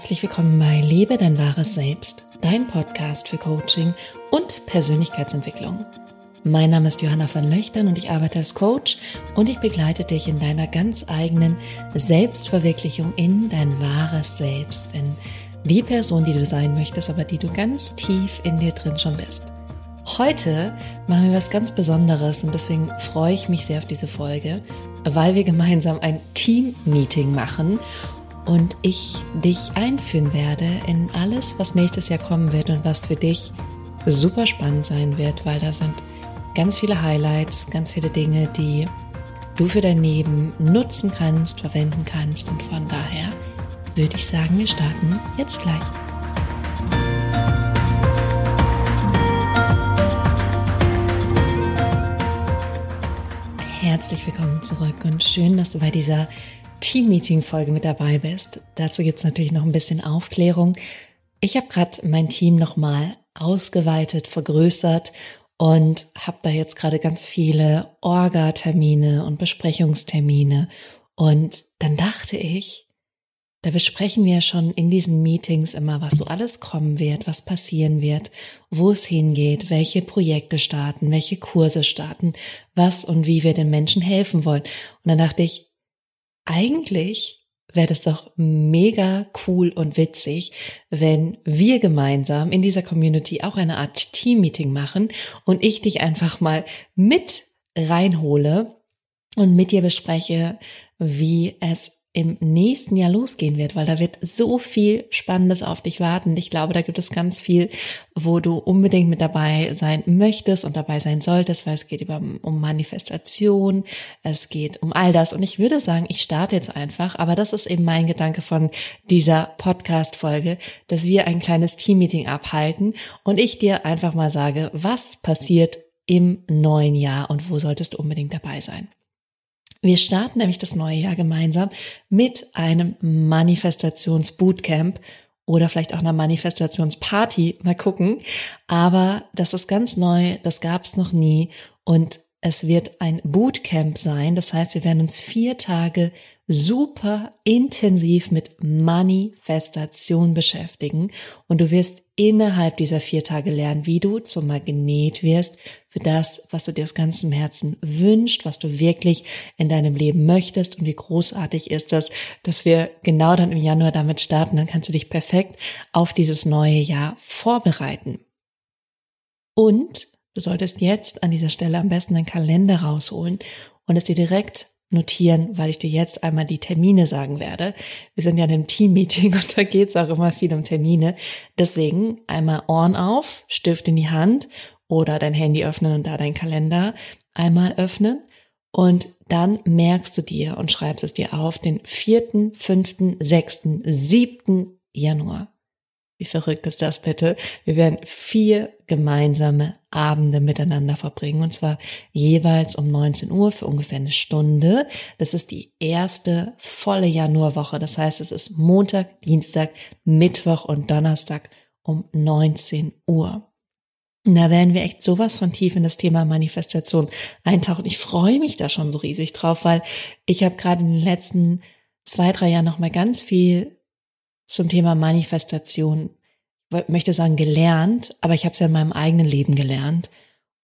Herzlich willkommen bei Lebe dein wahres Selbst, dein Podcast für Coaching und Persönlichkeitsentwicklung. Mein Name ist Johanna van Löchtern und ich arbeite als Coach und ich begleite dich in deiner ganz eigenen Selbstverwirklichung in dein wahres Selbst, in die Person, die du sein möchtest, aber die du ganz tief in dir drin schon bist. Heute machen wir was ganz Besonderes und deswegen freue ich mich sehr auf diese Folge, weil wir gemeinsam ein Team-Meeting machen und ich dich einführen werde in alles, was nächstes Jahr kommen wird und was für dich super spannend sein wird, weil da sind ganz viele Highlights, ganz viele Dinge, die du für dein Leben nutzen kannst, verwenden kannst und von daher würde ich sagen, wir starten jetzt gleich. Herzlich willkommen zurück und schön, dass du bei dieser Team-Meeting-Folge mit dabei bist. Dazu gibt's natürlich noch ein bisschen Aufklärung. Ich habe gerade mein Team nochmal ausgeweitet, vergrößert und habe da jetzt gerade ganz viele Orga-Termine und Besprechungstermine. Und dann dachte ich, da besprechen wir schon in diesen Meetings immer, was so alles kommen wird, was passieren wird, wo es hingeht, welche Projekte starten, welche Kurse starten, was und wie wir den Menschen helfen wollen. Und dann dachte ich, eigentlich wäre das doch mega cool und witzig, wenn wir gemeinsam in dieser Community auch eine Art Team-Meeting machen und ich dich einfach mal mit reinhole und mit dir bespreche, wie es im nächsten Jahr losgehen wird, weil da wird so viel Spannendes auf dich warten. Ich glaube, da gibt es ganz viel, wo du unbedingt mit dabei sein möchtest und dabei sein solltest, weil es geht über, um Manifestation, es geht um all das. Und ich würde sagen, ich starte jetzt einfach, aber das ist eben mein Gedanke von dieser Podcast-Folge, dass wir ein kleines Team-Meeting abhalten und ich dir einfach mal sage, was passiert im neuen Jahr und wo solltest du unbedingt dabei sein. Wir starten nämlich das neue Jahr gemeinsam mit einem Manifestationsbootcamp oder vielleicht auch einer Manifestationsparty. Mal gucken. Aber das ist ganz neu. Das gab es noch nie. Und es wird ein Bootcamp sein. Das heißt, wir werden uns vier Tage super intensiv mit Manifestation beschäftigen. Und du wirst innerhalb dieser vier Tage lernen, wie du zum Magnet wirst für das, was du dir aus ganzem Herzen wünscht, was du wirklich in deinem Leben möchtest und wie großartig ist das, dass wir genau dann im Januar damit starten. Dann kannst du dich perfekt auf dieses neue Jahr vorbereiten. Und Du solltest jetzt an dieser Stelle am besten deinen Kalender rausholen und es dir direkt notieren, weil ich dir jetzt einmal die Termine sagen werde. Wir sind ja in einem Team-Meeting und da geht es auch immer viel um Termine. Deswegen einmal Ohren auf, Stift in die Hand oder dein Handy öffnen und da dein Kalender einmal öffnen. Und dann merkst du dir und schreibst es dir auf den vierten, fünften, sechsten, siebten Januar. Wie verrückt ist das bitte? Wir werden vier gemeinsame Abende miteinander verbringen und zwar jeweils um 19 Uhr für ungefähr eine Stunde. Das ist die erste volle Januarwoche. Das heißt, es ist Montag, Dienstag, Mittwoch und Donnerstag um 19 Uhr. Und da werden wir echt sowas von tief in das Thema Manifestation eintauchen. Ich freue mich da schon so riesig drauf, weil ich habe gerade in den letzten zwei, drei Jahren noch mal ganz viel zum Thema Manifestation, möchte sagen gelernt, aber ich habe es ja in meinem eigenen Leben gelernt.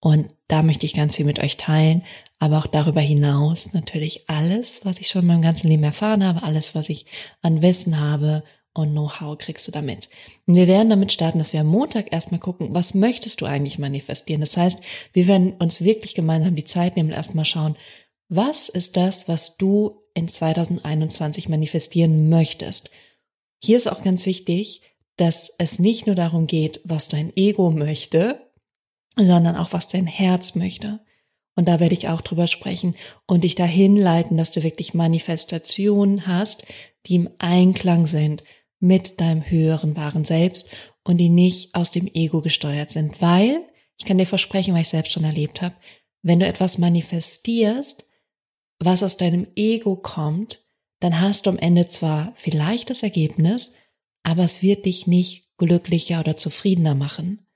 Und da möchte ich ganz viel mit euch teilen, aber auch darüber hinaus natürlich alles, was ich schon in meinem ganzen Leben erfahren habe, alles, was ich an Wissen habe und Know-how kriegst du damit. Und wir werden damit starten, dass wir am Montag erstmal gucken, was möchtest du eigentlich manifestieren? Das heißt, wir werden uns wirklich gemeinsam die Zeit nehmen und erstmal schauen, was ist das, was du in 2021 manifestieren möchtest? Hier ist auch ganz wichtig, dass es nicht nur darum geht, was dein Ego möchte, sondern auch was dein Herz möchte. Und da werde ich auch drüber sprechen und dich dahin leiten, dass du wirklich Manifestationen hast, die im Einklang sind mit deinem höheren wahren Selbst und die nicht aus dem Ego gesteuert sind. Weil, ich kann dir versprechen, weil ich selbst schon erlebt habe, wenn du etwas manifestierst, was aus deinem Ego kommt, dann hast du am Ende zwar vielleicht das Ergebnis, aber es wird dich nicht glücklicher oder zufriedener machen.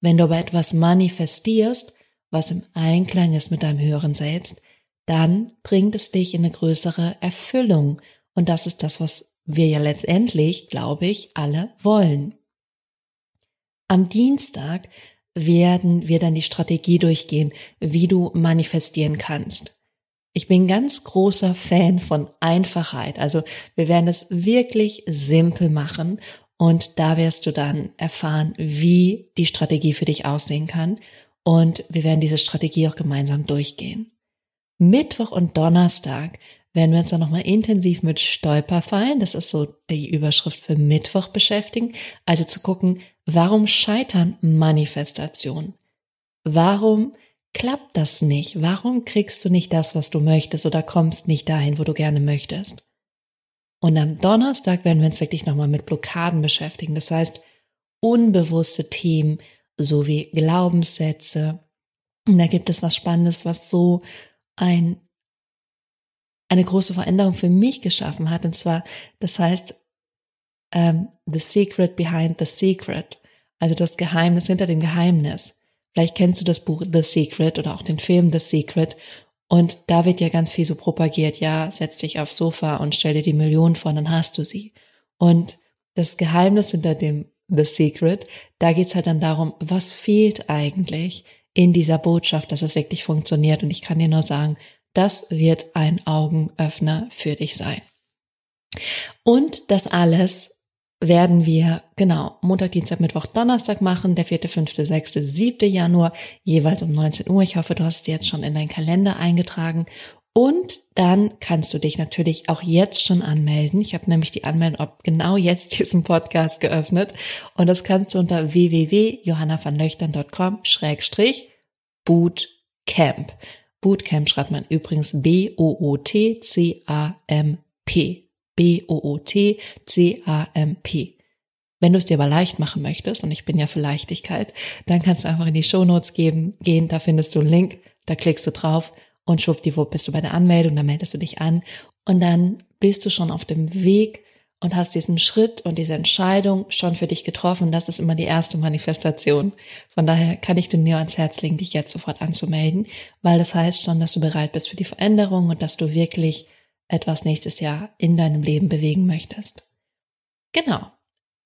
Wenn du aber etwas manifestierst, was im Einklang ist mit deinem höheren Selbst, dann bringt es dich in eine größere Erfüllung. Und das ist das, was wir ja letztendlich, glaube ich, alle wollen. Am Dienstag werden wir dann die Strategie durchgehen, wie du manifestieren kannst. Ich bin ganz großer Fan von Einfachheit. Also wir werden es wirklich simpel machen und da wirst du dann erfahren, wie die Strategie für dich aussehen kann. Und wir werden diese Strategie auch gemeinsam durchgehen. Mittwoch und Donnerstag werden wir uns dann nochmal intensiv mit Stolperfallen, das ist so die Überschrift für Mittwoch beschäftigen. Also zu gucken, warum scheitern Manifestationen? Warum klappt das nicht? Warum kriegst du nicht das, was du möchtest oder kommst nicht dahin, wo du gerne möchtest? Und am Donnerstag werden wir uns wirklich nochmal mit Blockaden beschäftigen. Das heißt, unbewusste Themen sowie Glaubenssätze. Und da gibt es was Spannendes, was so ein, eine große Veränderung für mich geschaffen hat. Und zwar, das heißt, um, ähm, The Secret Behind the Secret. Also das Geheimnis hinter dem Geheimnis. Vielleicht kennst du das Buch The Secret oder auch den Film The Secret. Und da wird ja ganz viel so propagiert, ja, setz dich aufs Sofa und stell dir die Millionen vor, dann hast du sie. Und das Geheimnis hinter dem The Secret, da geht's halt dann darum, was fehlt eigentlich in dieser Botschaft, dass es wirklich funktioniert. Und ich kann dir nur sagen, das wird ein Augenöffner für dich sein. Und das alles werden wir genau Montag, Dienstag, Mittwoch, Donnerstag machen, der vierte, fünfte, sechste, siebte Januar, jeweils um 19 Uhr. Ich hoffe, du hast es jetzt schon in deinen Kalender eingetragen. Und dann kannst du dich natürlich auch jetzt schon anmelden. Ich habe nämlich die Anmeldung ab genau jetzt diesen Podcast geöffnet. Und das kannst du unter www.johannavanlöchtern.com schrägstrich Bootcamp. Bootcamp schreibt man übrigens B-O-O-T-C-A-M-P. B-O-O-T-C-A-M-P. Wenn du es dir aber leicht machen möchtest, und ich bin ja für Leichtigkeit, dann kannst du einfach in die Shownotes geben, gehen, da findest du einen Link, da klickst du drauf und schwuppdiwupp bist du bei der Anmeldung, da meldest du dich an und dann bist du schon auf dem Weg und hast diesen Schritt und diese Entscheidung schon für dich getroffen. Das ist immer die erste Manifestation. Von daher kann ich dir nur ans Herz legen, dich jetzt sofort anzumelden, weil das heißt schon, dass du bereit bist für die Veränderung und dass du wirklich etwas nächstes Jahr in deinem Leben bewegen möchtest. Genau.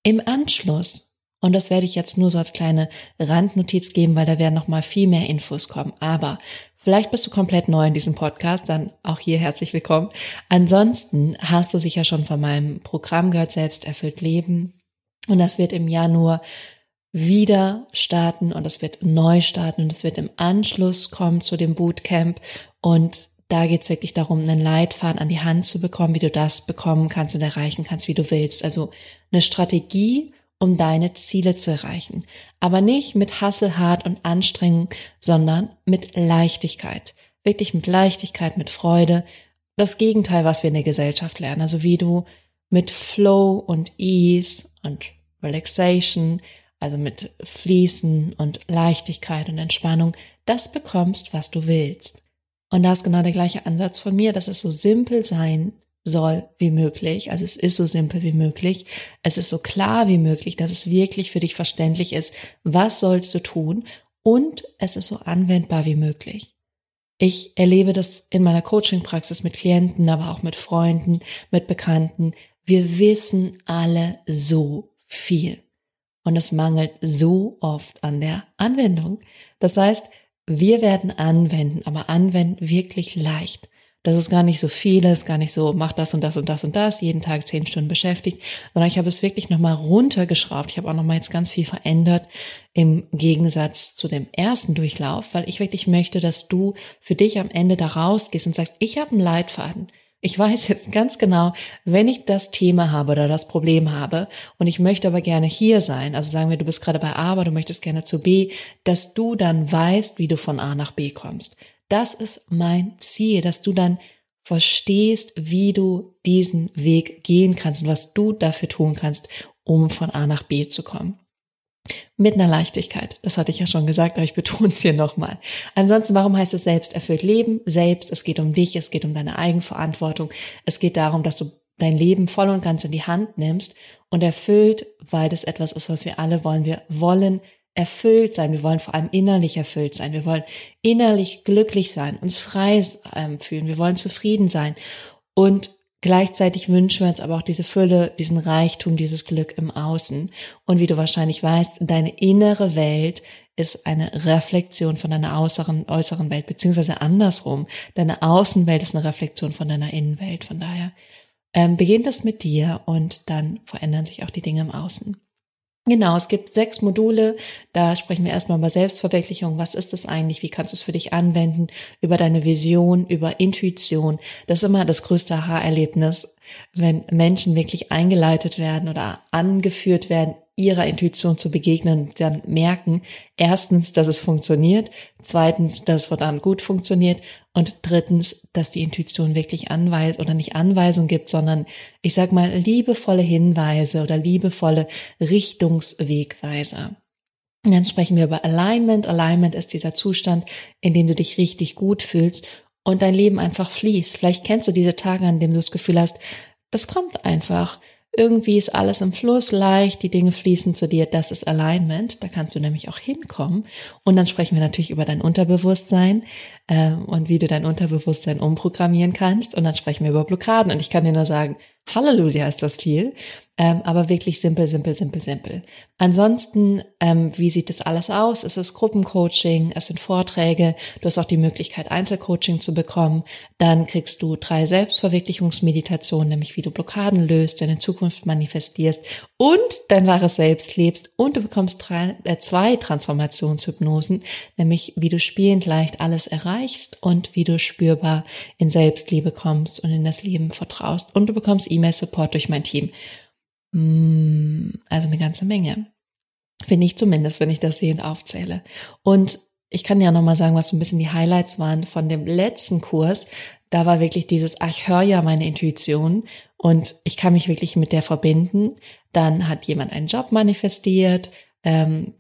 Im Anschluss, und das werde ich jetzt nur so als kleine Randnotiz geben, weil da werden noch mal viel mehr Infos kommen, aber vielleicht bist du komplett neu in diesem Podcast, dann auch hier herzlich willkommen. Ansonsten hast du sicher schon von meinem Programm gehört, selbst erfüllt Leben. Und das wird im Januar wieder starten und es wird neu starten und es wird im Anschluss kommen zu dem Bootcamp und da geht es wirklich darum, einen Leitfaden an die Hand zu bekommen, wie du das bekommen kannst und erreichen kannst, wie du willst. Also eine Strategie, um deine Ziele zu erreichen. Aber nicht mit Hasselhart und Anstrengung, sondern mit Leichtigkeit. Wirklich mit Leichtigkeit, mit Freude. Das Gegenteil, was wir in der Gesellschaft lernen. Also wie du mit Flow und Ease und Relaxation, also mit Fließen und Leichtigkeit und Entspannung, das bekommst, was du willst. Und da ist genau der gleiche Ansatz von mir, dass es so simpel sein soll wie möglich. Also es ist so simpel wie möglich. Es ist so klar wie möglich, dass es wirklich für dich verständlich ist, was sollst du tun und es ist so anwendbar wie möglich. Ich erlebe das in meiner Coaching-Praxis mit Klienten, aber auch mit Freunden, mit Bekannten. Wir wissen alle so viel. Und es mangelt so oft an der Anwendung. Das heißt, wir werden anwenden, aber anwenden wirklich leicht. Das ist gar nicht so vieles, gar nicht so, mach das und das und das und das, jeden Tag zehn Stunden beschäftigt, sondern ich habe es wirklich nochmal runtergeschraubt. Ich habe auch nochmal jetzt ganz viel verändert im Gegensatz zu dem ersten Durchlauf, weil ich wirklich möchte, dass du für dich am Ende da rausgehst und sagst, ich habe einen Leitfaden. Ich weiß jetzt ganz genau, wenn ich das Thema habe oder das Problem habe und ich möchte aber gerne hier sein, also sagen wir, du bist gerade bei A, aber du möchtest gerne zu B, dass du dann weißt, wie du von A nach B kommst. Das ist mein Ziel, dass du dann verstehst, wie du diesen Weg gehen kannst und was du dafür tun kannst, um von A nach B zu kommen. Mit einer Leichtigkeit. Das hatte ich ja schon gesagt, aber ich betone es hier nochmal. Ansonsten, warum heißt es selbst erfüllt Leben? Selbst, es geht um dich, es geht um deine Eigenverantwortung. Es geht darum, dass du dein Leben voll und ganz in die Hand nimmst und erfüllt, weil das etwas ist, was wir alle wollen. Wir wollen erfüllt sein. Wir wollen vor allem innerlich erfüllt sein. Wir wollen innerlich glücklich sein, uns frei ähm, fühlen. Wir wollen zufrieden sein. Und Gleichzeitig wünschen wir uns aber auch diese Fülle, diesen Reichtum, dieses Glück im Außen. Und wie du wahrscheinlich weißt, deine innere Welt ist eine Reflexion von deiner äußeren, äußeren Welt, beziehungsweise andersrum. Deine Außenwelt ist eine Reflexion von deiner Innenwelt. Von daher ähm, beginnt das mit dir und dann verändern sich auch die Dinge im Außen. Genau, es gibt sechs Module. Da sprechen wir erstmal über Selbstverwirklichung. Was ist das eigentlich? Wie kannst du es für dich anwenden? Über deine Vision, über Intuition. Das ist immer das größte Aha-Erlebnis, wenn Menschen wirklich eingeleitet werden oder angeführt werden ihrer Intuition zu begegnen und dann merken, erstens, dass es funktioniert, zweitens, dass es verdammt gut funktioniert und drittens, dass die Intuition wirklich Anweisung oder nicht Anweisung gibt, sondern ich sag mal liebevolle Hinweise oder liebevolle Richtungswegweiser. Und dann sprechen wir über Alignment. Alignment ist dieser Zustand, in dem du dich richtig gut fühlst und dein Leben einfach fließt. Vielleicht kennst du diese Tage, an denen du das Gefühl hast, das kommt einfach. Irgendwie ist alles im Fluss leicht, die Dinge fließen zu dir, das ist Alignment, da kannst du nämlich auch hinkommen. Und dann sprechen wir natürlich über dein Unterbewusstsein äh, und wie du dein Unterbewusstsein umprogrammieren kannst. Und dann sprechen wir über Blockaden. Und ich kann dir nur sagen, Halleluja ist das viel, ähm, aber wirklich simpel, simpel, simpel, simpel. Ansonsten, ähm, wie sieht das alles aus? Es ist Gruppencoaching, es sind Vorträge, du hast auch die Möglichkeit, Einzelcoaching zu bekommen. Dann kriegst du drei Selbstverwirklichungsmeditationen, nämlich wie du Blockaden löst, deine Zukunft manifestierst und dein wahres Selbst lebst. Und du bekommst drei, äh, zwei Transformationshypnosen, nämlich wie du spielend leicht alles erreichst und wie du spürbar in Selbstliebe kommst und in das Leben vertraust. Und du bekommst E-Mail-Support durch mein Team. Mm, also eine ganze Menge. Finde ich zumindest, wenn ich das sehend aufzähle. Und ich kann ja nochmal sagen, was so ein bisschen die Highlights waren von dem letzten Kurs. Da war wirklich dieses, ach, ich höre ja meine Intuition und ich kann mich wirklich mit der verbinden. Dann hat jemand einen Job manifestiert. Ähm,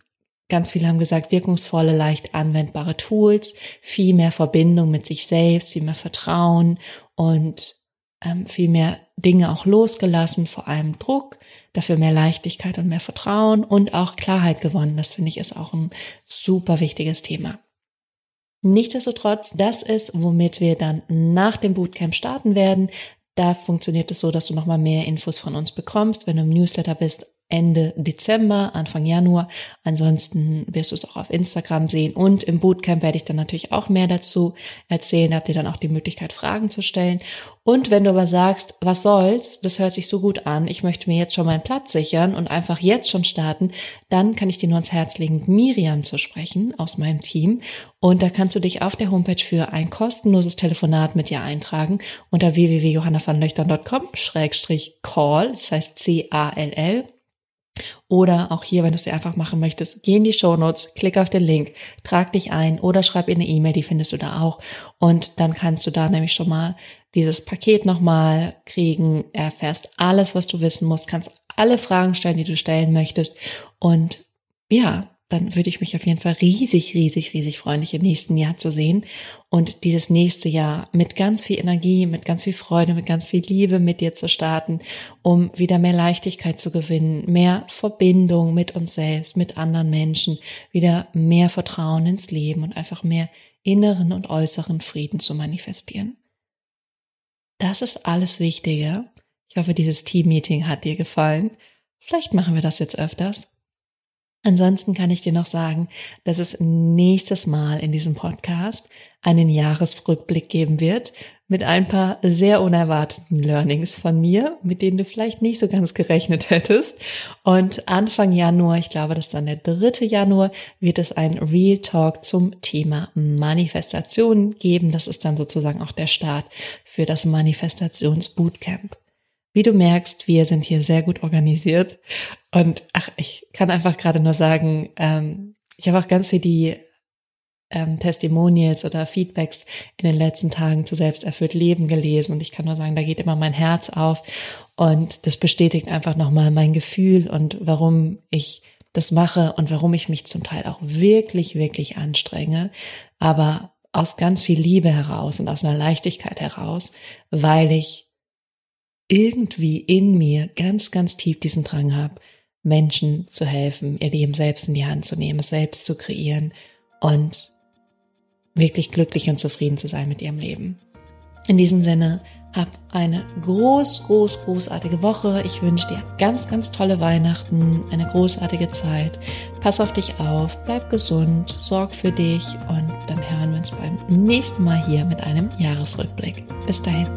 ganz viele haben gesagt, wirkungsvolle, leicht anwendbare Tools, viel mehr Verbindung mit sich selbst, viel mehr Vertrauen und ähm, viel mehr Dinge auch losgelassen, vor allem Druck, dafür mehr Leichtigkeit und mehr Vertrauen und auch Klarheit gewonnen. Das finde ich ist auch ein super wichtiges Thema. Nichtsdestotrotz, das ist, womit wir dann nach dem Bootcamp starten werden. Da funktioniert es so, dass du nochmal mehr Infos von uns bekommst. Wenn du im Newsletter bist, Ende Dezember, Anfang Januar. Ansonsten wirst du es auch auf Instagram sehen und im Bootcamp werde ich dann natürlich auch mehr dazu erzählen. Da habt ihr dann auch die Möglichkeit, Fragen zu stellen. Und wenn du aber sagst, was soll's, das hört sich so gut an, ich möchte mir jetzt schon meinen Platz sichern und einfach jetzt schon starten, dann kann ich dir nur ans Herz legen, Miriam zu sprechen aus meinem Team. Und da kannst du dich auf der Homepage für ein kostenloses Telefonat mit dir eintragen unter www.johannavanlöchtern.com-call, das heißt C-A-L-L. Oder auch hier, wenn du es dir einfach machen möchtest, geh in die Show Notes, klick auf den Link, trag dich ein oder schreib in eine E-Mail, die findest du da auch. Und dann kannst du da nämlich schon mal dieses Paket nochmal kriegen, erfährst alles, was du wissen musst, kannst alle Fragen stellen, die du stellen möchtest. Und ja, dann würde ich mich auf jeden Fall riesig, riesig, riesig freuen, dich im nächsten Jahr zu sehen und dieses nächste Jahr mit ganz viel Energie, mit ganz viel Freude, mit ganz viel Liebe mit dir zu starten, um wieder mehr Leichtigkeit zu gewinnen, mehr Verbindung mit uns selbst, mit anderen Menschen, wieder mehr Vertrauen ins Leben und einfach mehr inneren und äußeren Frieden zu manifestieren. Das ist alles Wichtige. Ich hoffe, dieses Team-Meeting hat dir gefallen. Vielleicht machen wir das jetzt öfters. Ansonsten kann ich dir noch sagen, dass es nächstes Mal in diesem Podcast einen Jahresrückblick geben wird mit ein paar sehr unerwarteten Learnings von mir, mit denen du vielleicht nicht so ganz gerechnet hättest. Und Anfang Januar, ich glaube, das ist dann der dritte Januar, wird es ein Real Talk zum Thema Manifestation geben. Das ist dann sozusagen auch der Start für das Manifestationsbootcamp. Wie du merkst, wir sind hier sehr gut organisiert. Und ach, ich kann einfach gerade nur sagen, ähm, ich habe auch ganz viel die ähm, Testimonials oder Feedbacks in den letzten Tagen zu selbsterfüllt Leben gelesen. Und ich kann nur sagen, da geht immer mein Herz auf. Und das bestätigt einfach nochmal mein Gefühl und warum ich das mache und warum ich mich zum Teil auch wirklich, wirklich anstrenge. Aber aus ganz viel Liebe heraus und aus einer Leichtigkeit heraus, weil ich irgendwie in mir ganz, ganz tief diesen Drang habe, Menschen zu helfen, ihr Leben selbst in die Hand zu nehmen, es selbst zu kreieren und wirklich glücklich und zufrieden zu sein mit ihrem Leben. In diesem Sinne, hab eine groß, groß, großartige Woche. Ich wünsche dir ganz, ganz tolle Weihnachten, eine großartige Zeit. Pass auf dich auf, bleib gesund, sorg für dich und dann hören wir uns beim nächsten Mal hier mit einem Jahresrückblick. Bis dahin.